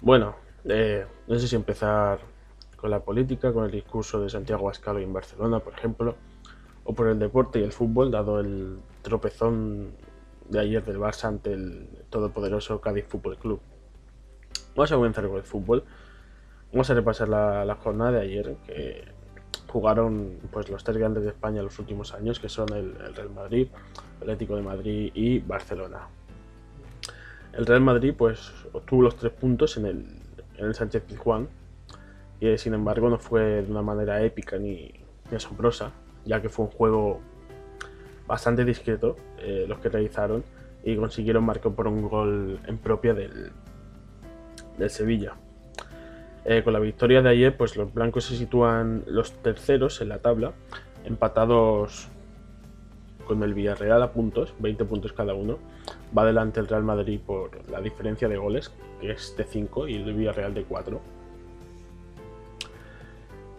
Bueno, eh, no sé si empezar con la política, con el discurso de Santiago Ascalo en Barcelona, por ejemplo, o por el deporte y el fútbol, dado el tropezón de ayer del Barça ante el todopoderoso Cádiz Fútbol Club. Vamos a comenzar con el fútbol. Vamos a repasar la, jornada de ayer, que jugaron pues los tres grandes de España los últimos años, que son el, el Real Madrid, el Atlético de Madrid y Barcelona. El Real Madrid pues obtuvo los tres puntos en el, en el Sánchez Pizjuán y sin embargo no fue de una manera épica ni, asombrosa, ya que fue un juego bastante discreto eh, los que realizaron y consiguieron marcar por un gol en propia del, del Sevilla. Eh, con la victoria de ayer, pues los blancos se sitúan los terceros en la tabla, empatados con el Villarreal a puntos, 20 puntos cada uno. Va adelante el Real Madrid por la diferencia de goles, que es de 5, y el Villarreal de 4.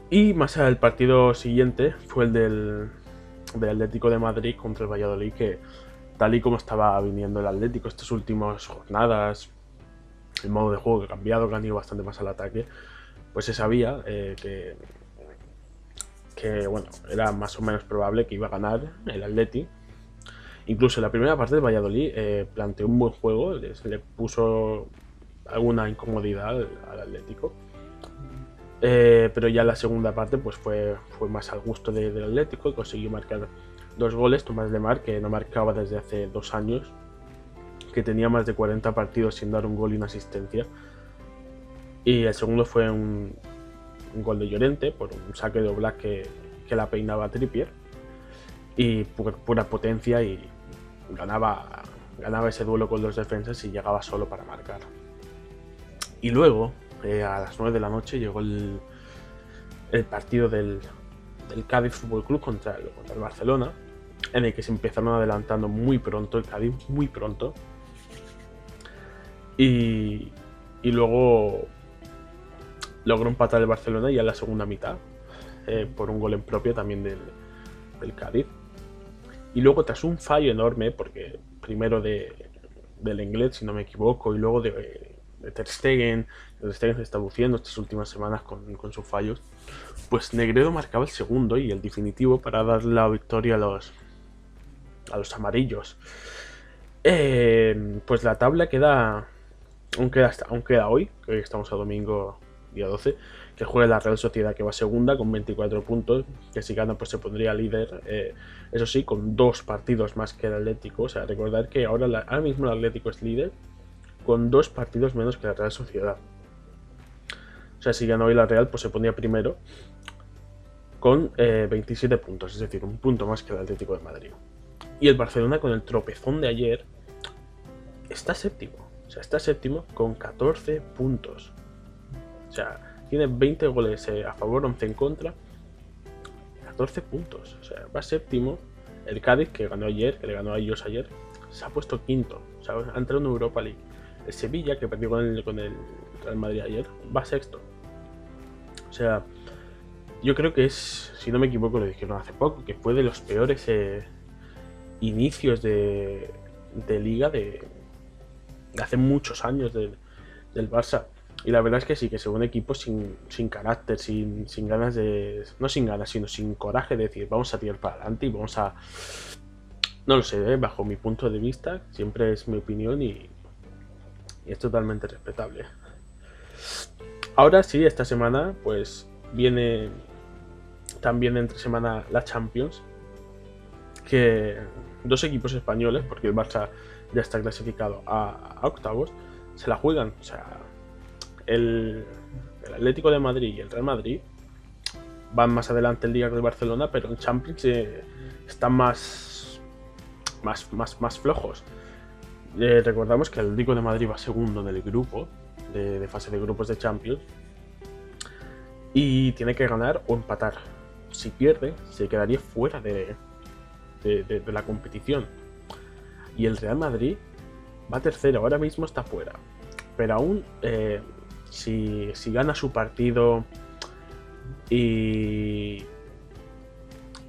Y más allá del partido siguiente fue el del, Atlético de Madrid contra el Valladolid, que tal y como estaba viniendo el Atlético estas últimas jornadas, el modo de juego que ha cambiado, que han ido bastante más al ataque, pues se sabía eh, que que bueno, era más o menos probable que iba a ganar el Atleti. Incluso en la primera parte de Valladolid eh, planteó un buen juego, se le puso alguna incomodidad al, Atlético. Eh, pero ya la segunda parte pues fue, fue más al gusto del Atlético y consiguió marcar dos goles. Tomás Lemar, que no marcaba desde hace dos años, que tenía más de 40 partidos sin dar un gol y una asistencia. Y el segundo fue un, un gol de Llorente por un saque de Oblak que, que la peinaba Trippier y pura potencia y ganaba, ganaba ese duelo con los defensas y llegaba solo para marcar. Y luego, eh, a las 9 de la noche, llegó el, el partido del, del, Cádiz Fútbol Club contra el, contra el Barcelona, en el que se empezaron adelantando muy pronto el Cádiz, muy pronto. Y, y luego logró empatar el Barcelona ya en la segunda mitad, eh, por un gol en propio también del, del, Cádiz. Y luego tras un fallo enorme, porque primero de, del inglés, si no me equivoco, y luego de, de Ter Stegen, Ter Stegen se está luciendo estas últimas semanas con, con, sus fallos, pues Negredo marcaba el segundo y el definitivo para dar la victoria a los, a los amarillos. Eh, pues la tabla queda, aún queda, aún queda hoy, que hoy estamos a domingo día 12, que juega la Real Sociedad, que va segunda con 24 puntos, que si gana pues se pondría líder, eh, eso sí, con dos partidos más que el Atlético, o sea, recordar que ahora, ahora mismo el Atlético es líder con dos partidos menos que la Real Sociedad. O sea, si gana hoy la Real, pues se pondría primero con 27 eh, puntos, es decir, un punto más que el Atlético de Madrid. Y el Barcelona con el tropezón de ayer está séptimo. O sea, está séptimo con 14 puntos. O sea, tiene 20 goles eh, a favor, 11 en contra. 14 puntos. O sea, va séptimo. El Cádiz, que ganó ayer, que le ganó a ellos ayer, se ha puesto quinto. O sea, ha entrado en Europa League. El Sevilla, que perdió con el, con el Real Madrid ayer, va sexto. O sea, yo creo que es, si no me equivoco, lo dijeron hace poco, que fue de los peores eh, inicios de, de liga de, de, hace muchos años del, del Barça. Y la verdad es que sí, que es un equipo sin, sin carácter, sin, sin, ganas de. No sin ganas, sino sin coraje de decir, vamos a tirar para adelante y vamos a. No lo sé, ¿eh? bajo mi punto de vista, siempre es mi opinión y, y, es totalmente respetable. Ahora sí, esta semana, pues viene también entre semana la Champions, que dos equipos españoles, porque el Barça ya está clasificado a, a octavos, se la juegan. O sea, el, Atlético de Madrid y el Real Madrid van más adelante el día de Barcelona, pero en Champions eh, están más, más, más, más flojos. Eh, recordamos que el Atlético de Madrid va segundo en el grupo de, fase de grupos de Champions y tiene que ganar o empatar. Si pierde, se quedaría fuera de, de, la competición. Y el Real Madrid va tercero, ahora mismo está fuera. Pero aún eh, si, gana su partido y,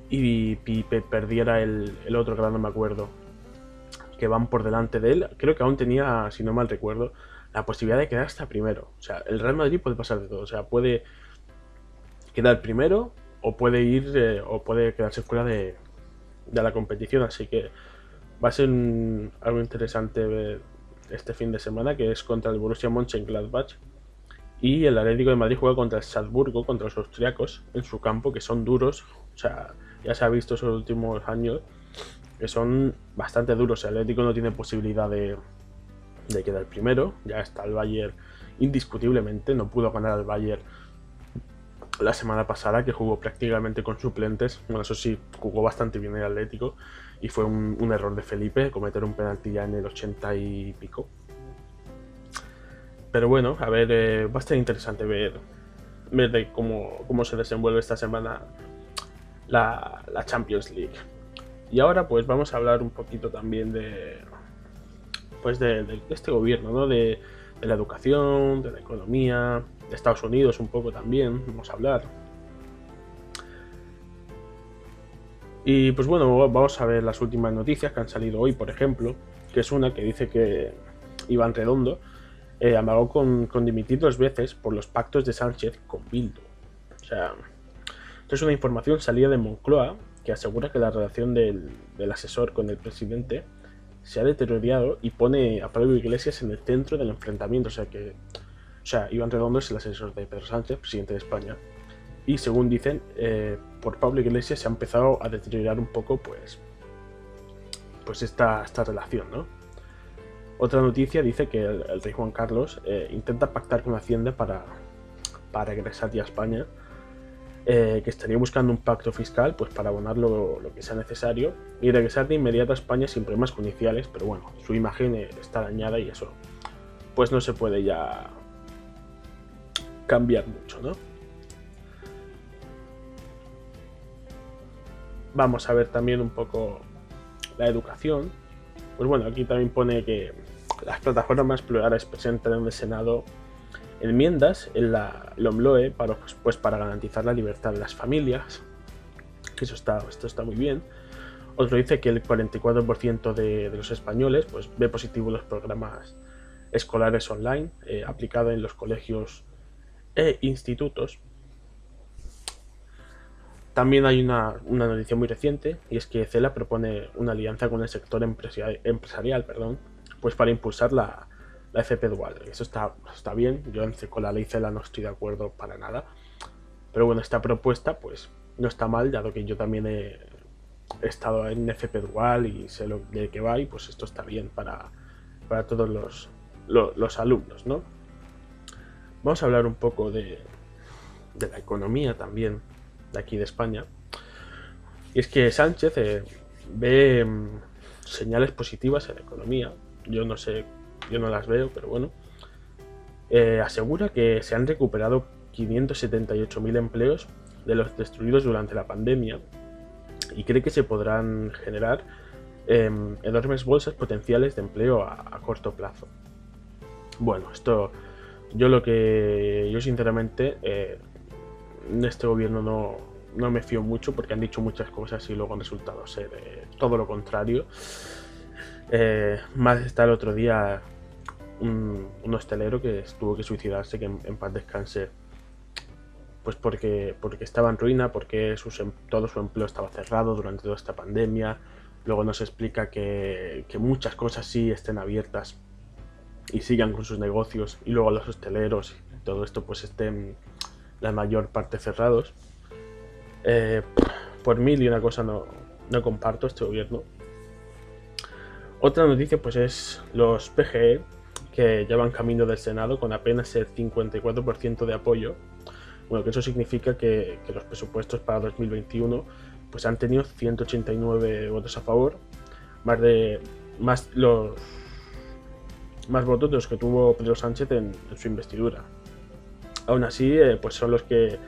y Pipe perdiera el, otro otro, que no me acuerdo, que van por delante de él, creo que aún tenía, si no mal recuerdo, la posibilidad de quedar hasta primero. O sea, el Real Madrid puede pasar de todo. O sea, puede quedar primero o puede ir eh, o puede quedarse fuera de, de, la competición. Así que va a ser algo interesante ver este fin de semana, que es contra el Borussia Mönchengladbach. Y el Atlético de Madrid juega contra el Salzburgo, contra los austriacos, en su campo, que son duros. O sea, ya se ha visto en los últimos años que son bastante duros. El Atlético no tiene posibilidad de, de quedar primero. Ya está el Bayern indiscutiblemente. No pudo ganar al Bayern la semana pasada, que jugó prácticamente con suplentes. Bueno, eso sí, jugó bastante bien el Atlético. Y fue un, error de Felipe cometer un penalti ya en el 80 y pico. Pero bueno, a ver, eh, va a estar interesante ver, ver cómo, cómo se desenvuelve esta semana la, la Champions League. Y ahora pues vamos a hablar un poquito también de pues de, este gobierno, ¿no? De, la educación, de la economía, de Estados Unidos un poco también, vamos a hablar. Y pues bueno, vamos a ver las últimas noticias que han salido hoy, por ejemplo, que es una que dice que Iván Redondo eh, amagó con, con, dimitir dos veces por los pactos de Sánchez con Bildu. O sea, esto es una información salida de Moncloa que asegura que la relación del, asesor con el presidente se ha deteriorado y pone a Pablo Iglesias en el centro del enfrentamiento. O sea que, o sea, Iván Redondo es el asesor de Pedro Sánchez, presidente de España. Y según dicen, eh, por Pablo Iglesias se ha empezado a deteriorar un poco, pues, pues esta, esta relación, ¿no? Otra noticia dice que el, rey Juan Carlos eh, intenta pactar con Hacienda para, para regresar ya a España eh, que estaría buscando un pacto fiscal pues para abonar lo, que sea necesario y regresar de inmediato a España sin problemas judiciales, pero bueno, su imagen está dañada y eso pues no se puede ya cambiar mucho, ¿no? Vamos a ver también un poco la educación. Pues bueno, aquí también pone que las plataformas plurales presentan en el Senado enmiendas en la LOMLOE para, pues, para garantizar la libertad de las familias, eso está, esto está muy bien. Otro dice que el 44% de, los españoles pues, ve positivo los programas escolares online eh, aplicados en los colegios e institutos. También hay una, una, noticia muy reciente y es que CELA propone una alianza con el sector empresarial, empresarial perdón, pues para impulsar la, la FP dual. Eso está, está bien. Yo con la ley CELA no estoy de acuerdo para nada. Pero bueno, esta propuesta pues no está mal, dado que yo también he, estado en FP dual y sé lo de qué va y pues esto está bien para, para todos los, los, alumnos, ¿no? Vamos a hablar un poco de, de, la economía también de aquí de España. Y es que Sánchez eh, ve mm, señales positivas en la economía. Yo no sé yo no las veo, pero bueno. Eh, asegura que se han recuperado 578.000 empleos de los destruidos durante la pandemia y cree que se podrán generar em, enormes bolsas potenciales de empleo a, corto plazo. Bueno, esto yo lo que yo sinceramente eh, en este gobierno no, no, me fío mucho porque han dicho muchas cosas y luego han resultado ser eh, todo lo contrario. Más está el otro día un, hostelero que tuvo que suicidarse, que en, paz descanse, pues porque, porque estaba en ruina, porque em, todo su empleo estaba cerrado durante toda esta pandemia. Luego nos explica que, muchas cosas sí estén abiertas y sigan con sus negocios y luego los hosteleros y todo esto pues estén la mayor parte cerrados. Eh, por mil y una cosa no, no comparto este gobierno. Otra noticia pues es los PGE que llevan camino del Senado con apenas el 54% de apoyo. Bueno, que eso significa que, los presupuestos para 2021 pues han tenido 189 votos a favor, más de más los más votos de los que tuvo Pedro Sánchez en, su investidura. Aún así, eh, pues son los que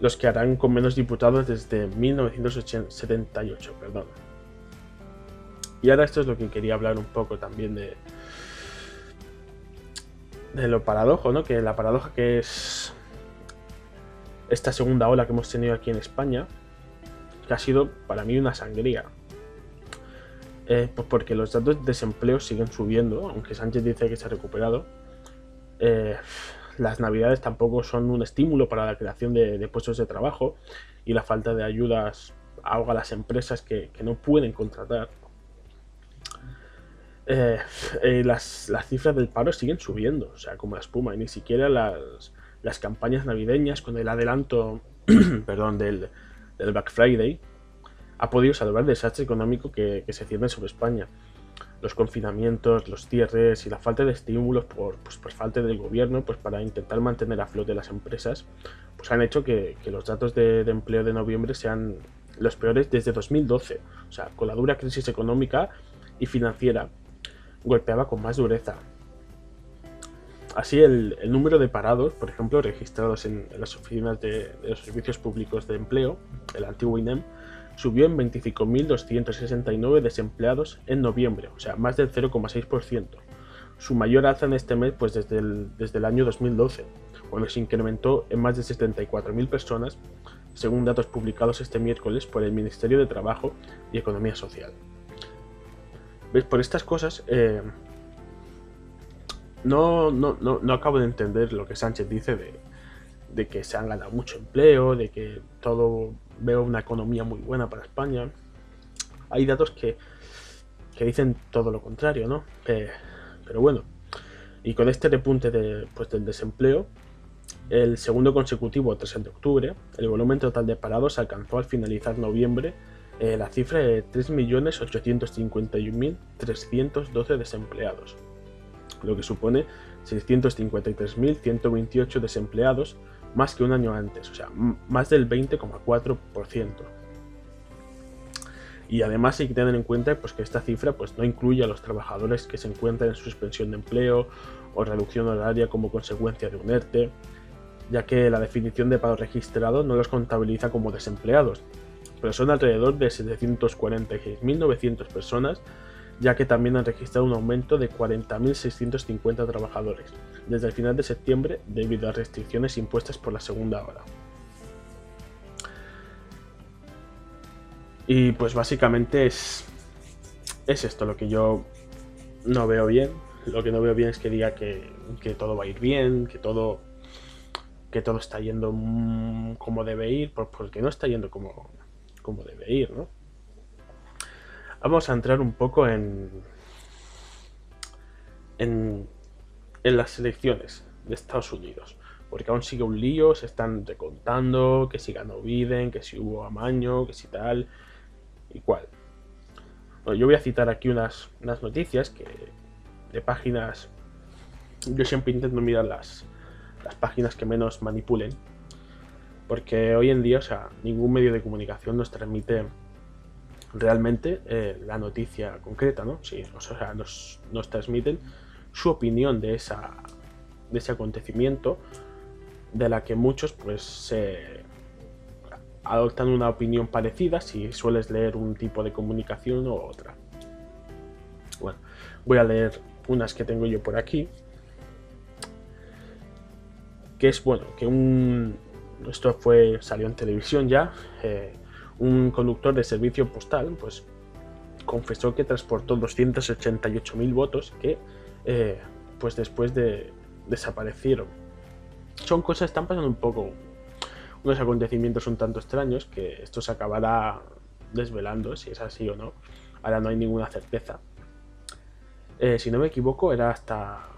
los que harán con menos diputados desde 1978, perdón. Y ahora esto es lo que quería hablar un poco también de, de lo paradojo, ¿no? Que la paradoja que es esta segunda ola que hemos tenido aquí en España, que ha sido para mí una sangría. Eh, pues porque los datos de desempleo siguen subiendo, aunque Sánchez dice que se ha recuperado. Eh, las navidades tampoco son un estímulo para la creación de, puestos de trabajo y la falta de ayudas ahoga a las empresas que, no pueden contratar. Eh, eh, las, cifras del paro siguen subiendo, o sea, como la espuma, y ni siquiera las, campañas navideñas con el adelanto perdón, del, del Black Friday ha podido salvar el desastre económico que, se cierne sobre España. Los confinamientos, los cierres y la falta de estímulos por, pues, por falta del gobierno pues, para intentar mantener a flote las empresas pues, han hecho que, los datos de, empleo de noviembre sean los peores desde 2012. O sea, con la dura crisis económica y financiera golpeaba con más dureza. Así, el, número de parados, por ejemplo, registrados en, las oficinas de, de, los servicios públicos de empleo, el antiguo INEM, subió en 25.269 desempleados en noviembre, o sea, más del 0,6%. Su mayor alza en este mes pues desde el, desde el año 2012, cuando se incrementó en más de 74.000 personas, según datos publicados este miércoles por el Ministerio de Trabajo y Economía Social. ¿Ves? Por estas cosas, eh, no, no, no, acabo de entender lo que Sánchez dice de, de que se han ganado mucho empleo, de que todo veo una economía muy buena para España. Hay datos que, que dicen todo lo contrario, ¿no? Pero bueno, y con este repunte de, pues, del desempleo, el segundo consecutivo, 3 de octubre, el volumen total de parados alcanzó al finalizar noviembre eh, la cifra de 3.851.312 desempleados, lo que supone 653.128 desempleados más que un año antes, o sea, más del 20,4%. Y además hay que tener en cuenta pues, que esta cifra pues, no incluye a los trabajadores que se encuentran en suspensión de empleo o reducción horaria como consecuencia de un ERTE, ya que la definición de paro registrado no los contabiliza como desempleados, pero son alrededor de 746.900 personas ya que también han registrado un aumento de 40.650 trabajadores desde el final de septiembre debido a restricciones impuestas por la segunda hora. Y pues básicamente es, es esto lo que yo no veo bien. Lo que no veo bien es que diga que, todo va a ir bien, que todo, que todo está yendo como debe ir, porque no está yendo como, como debe ir, ¿no? Vamos a entrar un poco en, en, las elecciones de Estados Unidos. Porque aún sigue un lío, se están recontando, que si ganó Biden, que si hubo amaño, que si tal y cual. yo voy a citar aquí unas, unas noticias que de páginas. Yo siempre intento mirar las, las páginas que menos manipulen. Porque hoy en día, o sea, ningún medio de comunicación nos transmite realmente eh, la noticia concreta, ¿no? Sí, o sea, nos, transmiten su opinión de, esa, de ese acontecimiento, de la que muchos pues adoptan una opinión parecida si sueles leer un tipo de comunicación o otra. Bueno, voy a leer unas que tengo yo por aquí. Que es bueno, que un. Esto fue. salió en televisión ya. Eh, un conductor de servicio postal, pues confesó que transportó 288.000 votos que, eh, pues después de desaparecieron. Son cosas, están pasando un poco, unos acontecimientos un tanto extraños que esto se acabará desvelando si es así o no. Ahora no hay ninguna certeza. Eh, si no me equivoco, era hasta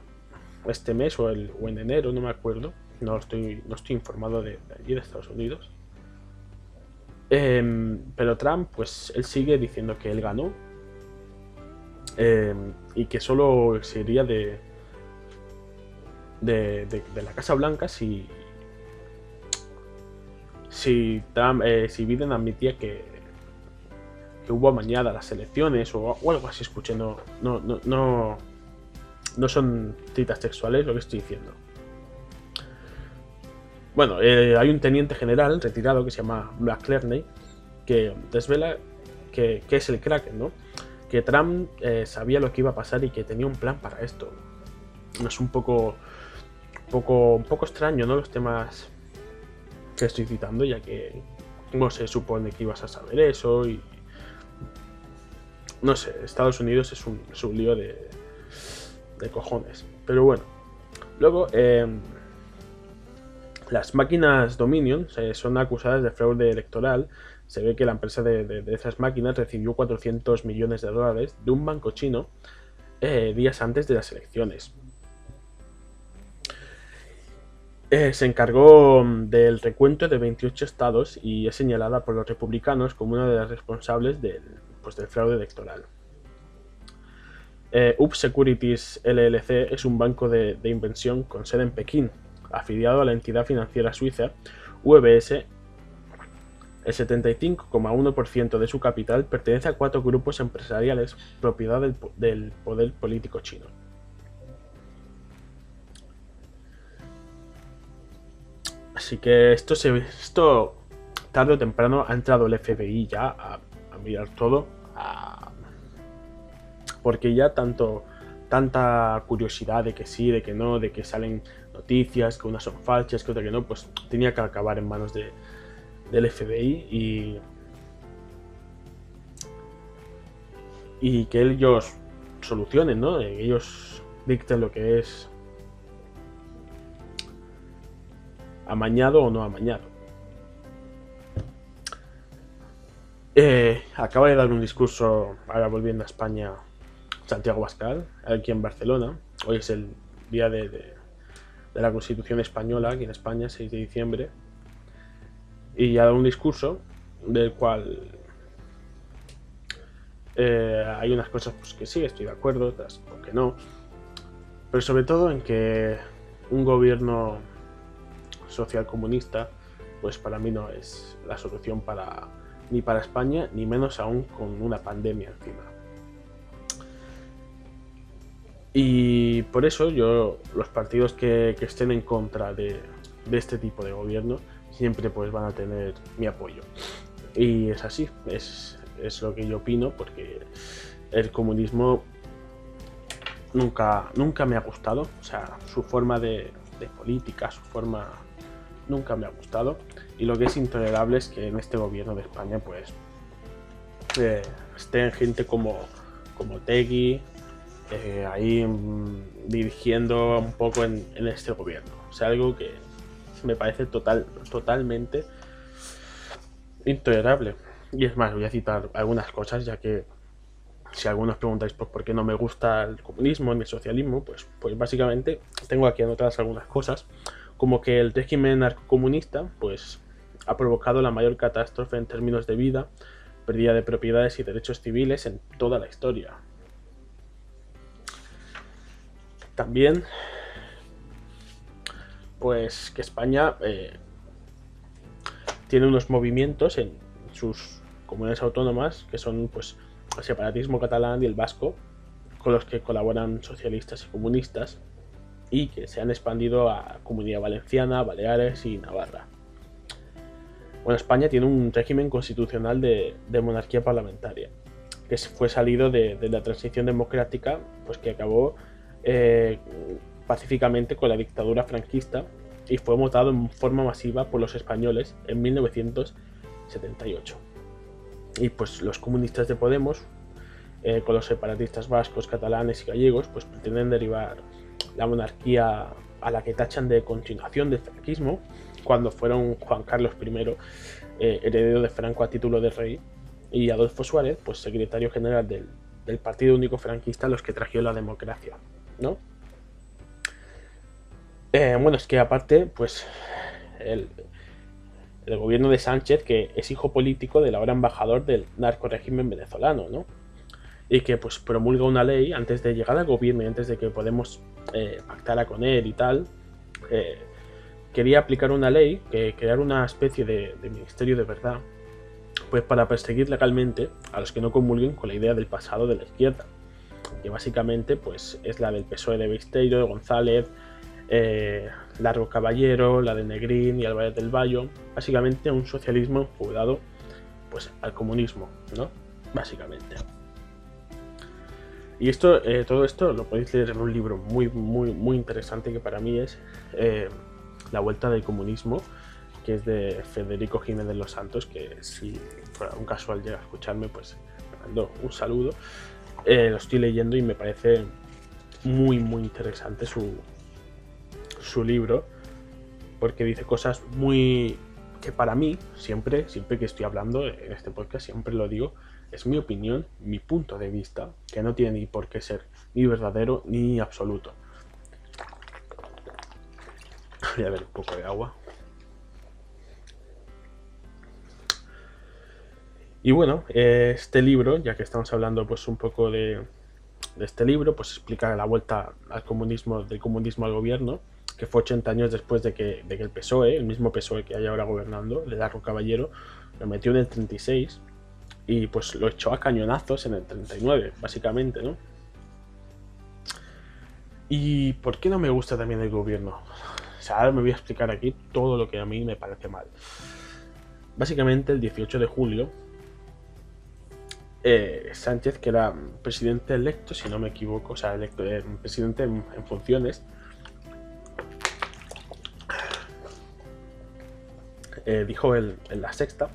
este mes o, el, en enero, no me acuerdo. No estoy, no estoy informado de allí, de Estados Unidos Em, pero Trump, pues él sigue diciendo que él ganó em, y que solo se iría de, de, la Casa Blanca si, si, Trump, eh, si Biden admitía que, que hubo amañada las elecciones o, algo así, escuché, no, no, no, no, no son citas textuales lo que estoy diciendo. Bueno, eh, hay un teniente general retirado que se llama Black Clerney que desvela que, es el Kraken, ¿no? Que Trump eh, sabía lo que iba a pasar y que tenía un plan para esto. Es un poco, poco, un poco extraño, ¿no? Los temas que estoy citando, ya que no se supone que ibas a saber eso y... No sé, Estados Unidos es un, es un lío de, de cojones. Pero bueno, Luego, em, las máquinas Dominion son acusadas de fraude electoral. Se ve que la empresa de, esas máquinas recibió 400 millones de dólares de un banco chino eh, días antes de las elecciones. Eh, se encargó mm, del recuento de 28 estados y es señalada por los republicanos como una de las responsables del, pues, del fraude electoral. Eh, Up Securities LLC es un banco de, inversión con sede en Pekín, afiliado a la entidad financiera suiza UBS. El 75,1% de su capital pertenece a cuatro grupos empresariales propiedad del poder político chino. Así que esto, se, esto tarde o temprano ha entrado el FBI ya a, mirar todo. porque ya tanto tanta curiosidad de que sí, de que no, de que salen noticias, que unas son falsas, que otras que no, pues tenía que acabar en manos de, del FBI y, y que ellos solucionen, ¿no? Ellos dicten lo que es amañado o no amañado. Eh, acaba de dar un discurso, ahora volviendo a España, Santiago Bascal, aquí en Barcelona. Hoy es el día de, la Constitución Española, aquí en España, 6 de diciembre. Y ha dado un discurso del cual eh, hay unas cosas pues, que sí, estoy de acuerdo, otras porque no. Pero sobre todo en que un gobierno social comunista, pues para mí no es la solución para ni para España, ni menos aún con una pandemia encima. Y por eso yo, los partidos que, estén en contra de, este tipo de gobierno, siempre pues van a tener mi apoyo. Y es así, es, es lo que yo opino, porque el comunismo nunca, nunca me ha gustado. O sea, su forma de, política, su forma nunca me ha gustado. Y lo que es intolerable es que en este gobierno de España, pues, eh, estén gente como, como Tegui eh, ahí mm, dirigiendo un poco en, este gobierno. O algo que me parece total, totalmente intolerable. Y es más, voy a citar algunas cosas, ya que si algunos preguntáis pues, por qué no me gusta el comunismo ni el socialismo, pues, pues básicamente tengo aquí anotadas algunas cosas como que el régimen narcocomunista pues, ha provocado la mayor catástrofe en términos de vida, pérdida de propiedades y derechos civiles en toda la historia. También, pues que España eh, tiene unos movimientos en sus comunidades autónomas que son pues el separatismo catalán y el vasco, con los que colaboran socialistas y comunistas y que se han expandido a Comunidad Valenciana, Baleares y Navarra. Bueno, España tiene un régimen constitucional de, monarquía parlamentaria, que fue salido de, la transición democrática, pues que acabó eh, pacíficamente con la dictadura franquista y fue votado en forma masiva por los españoles en 1978. Y pues los comunistas de Podemos, eh, con los separatistas vascos, catalanes y gallegos, pues pretenden derivar la monarquía a la que tachan de continuación del franquismo, cuando fueron Juan Carlos I, eh, heredero de Franco a título de rey, y Adolfo Suárez, pues secretario general del, Partido Único Franquista, los que trajeron la democracia, ¿no? Eh, bueno, es que aparte, pues el, el, gobierno de Sánchez, que es hijo político del ahora embajador del narco régimen venezolano, ¿no? y que pues promulga una ley antes de llegar al gobierno y antes de que Podemos eh, con él y tal, eh, quería aplicar una ley, que crear una especie de, ministerio de verdad, pues para perseguir legalmente a los que no comulguen con la idea del pasado de la izquierda, que básicamente pues es la del PSOE de Besteiro, de González, eh, Largo Caballero, la de Negrín y Álvarez del Valle, básicamente un socialismo jugado pues al comunismo, ¿no? Básicamente. Y esto, eh, todo esto lo podéis leer en un libro muy, muy, muy interesante que para mí es eh, La Vuelta del Comunismo, que es de Federico Jiménez Los Santos, que si fuera un casual llega a escucharme, pues me mando un saludo. Eh, lo estoy leyendo y me parece muy, muy interesante su, su libro porque dice cosas muy que para mí, siempre, siempre que estoy hablando en este podcast, siempre lo digo, es mi opinión, mi punto de vista, que no tiene ni por qué ser ni verdadero ni absoluto. Voy a ver un poco de agua. Y bueno, este libro, ya que estamos hablando pues un poco de, de este libro, pues explica la vuelta al comunismo, del comunismo al gobierno que fue 80 años después de que, el PSOE, el mismo PSOE que hay ahora gobernando, le Darro Caballero, lo metió en el 36 y pues lo echó a cañonazos en el 39, básicamente, ¿no? ¿Y por qué no me gusta también el gobierno? O sea, ahora me voy a explicar aquí todo lo que a mí me parece mal. Básicamente, el 18 de julio, eh, Sánchez, que era presidente electo, si no me equivoco, o sea, electo, eh, presidente en funciones, Eh, dijo en la sexta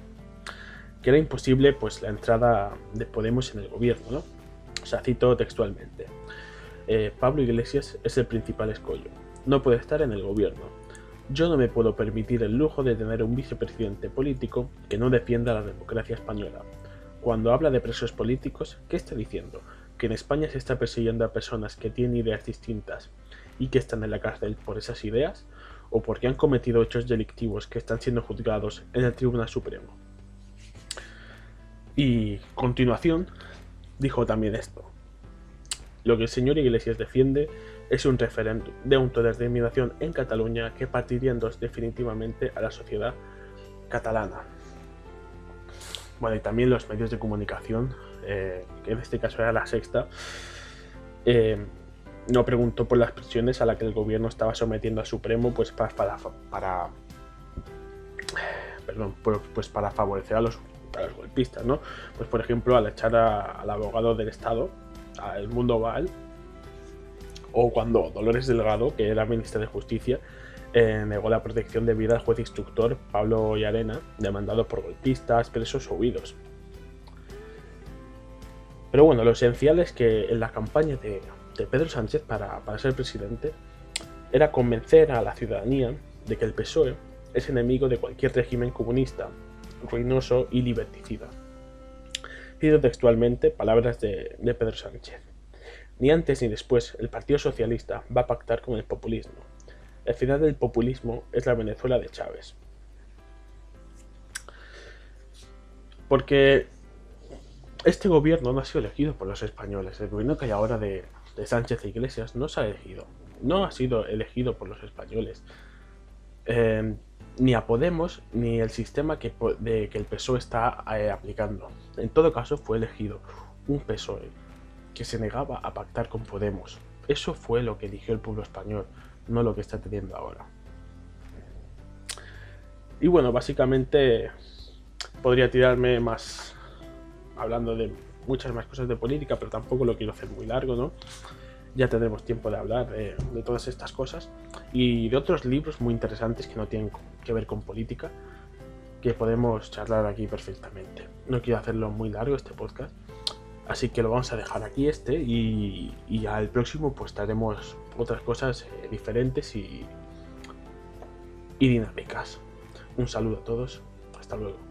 que era imposible pues la entrada de Podemos en el gobierno, ¿no? O sea, cito textualmente. Pablo Iglesias es el principal escollo. No puede estar en el gobierno. Yo no me puedo permitir el lujo de tener un vicepresidente político que no defienda la democracia española. Cuando habla de presos políticos, ¿qué está diciendo? ¿Que en España se está persiguiendo a personas que tienen ideas distintas y que están en la cárcel por esas ideas? o porque han cometido hechos delictivos que están siendo juzgados en el Tribunal Supremo. Y continuación dijo también esto. Lo que el señor Iglesias defiende es un referéndum de autodeterminación en Cataluña que partiría en dos definitivamente a la sociedad catalana. Bueno, y también los medios de comunicación, eh, que en este caso era la sexta, eh, no preguntó por las presiones a las que el gobierno estaba sometiendo al Supremo pues para, para, perdón, pues para favorecer a los, golpistas, ¿no? Pues por ejemplo al echar al abogado del Estado, al Mundo Val, o cuando Dolores Delgado, que era ministra de Justicia, eh, negó la protección de vida al juez instructor Pablo Yarena, demandado por golpistas, presos o huidos. Pero bueno, lo esencial es que en la campaña de Pedro Sánchez para, ser presidente era convencer a la ciudadanía de que el PSOE es enemigo de cualquier régimen comunista, ruinoso y liberticida. Cito textualmente palabras de Pedro Sánchez. Ni antes ni después el Partido Socialista va a pactar con el populismo. El final del populismo es la Venezuela de Chávez. Porque este gobierno no ha sido elegido por los españoles. El gobierno que hay ahora de, Sánchez e Iglesias no se ha elegido. No ha sido elegido por los españoles. Eh, ni a Podemos ni el sistema que el PSOE está eh, aplicando. En todo caso, fue elegido un PSOE que se negaba a pactar con Podemos. Eso fue lo que eligió el pueblo español, no lo que está teniendo ahora. Y bueno, básicamente podría tirarme más hablando de muchas más cosas de política, pero tampoco lo quiero hacer muy largo, ¿no? Ya tendremos tiempo de hablar de, todas estas cosas y de otros libros muy interesantes que no tienen que ver con política, que podemos charlar aquí perfectamente. No quiero hacerlo muy largo este podcast, así que lo vamos a dejar aquí este y, y al próximo pues traeremos otras cosas eh, diferentes y, y dinámicas. Un saludo a todos, hasta luego.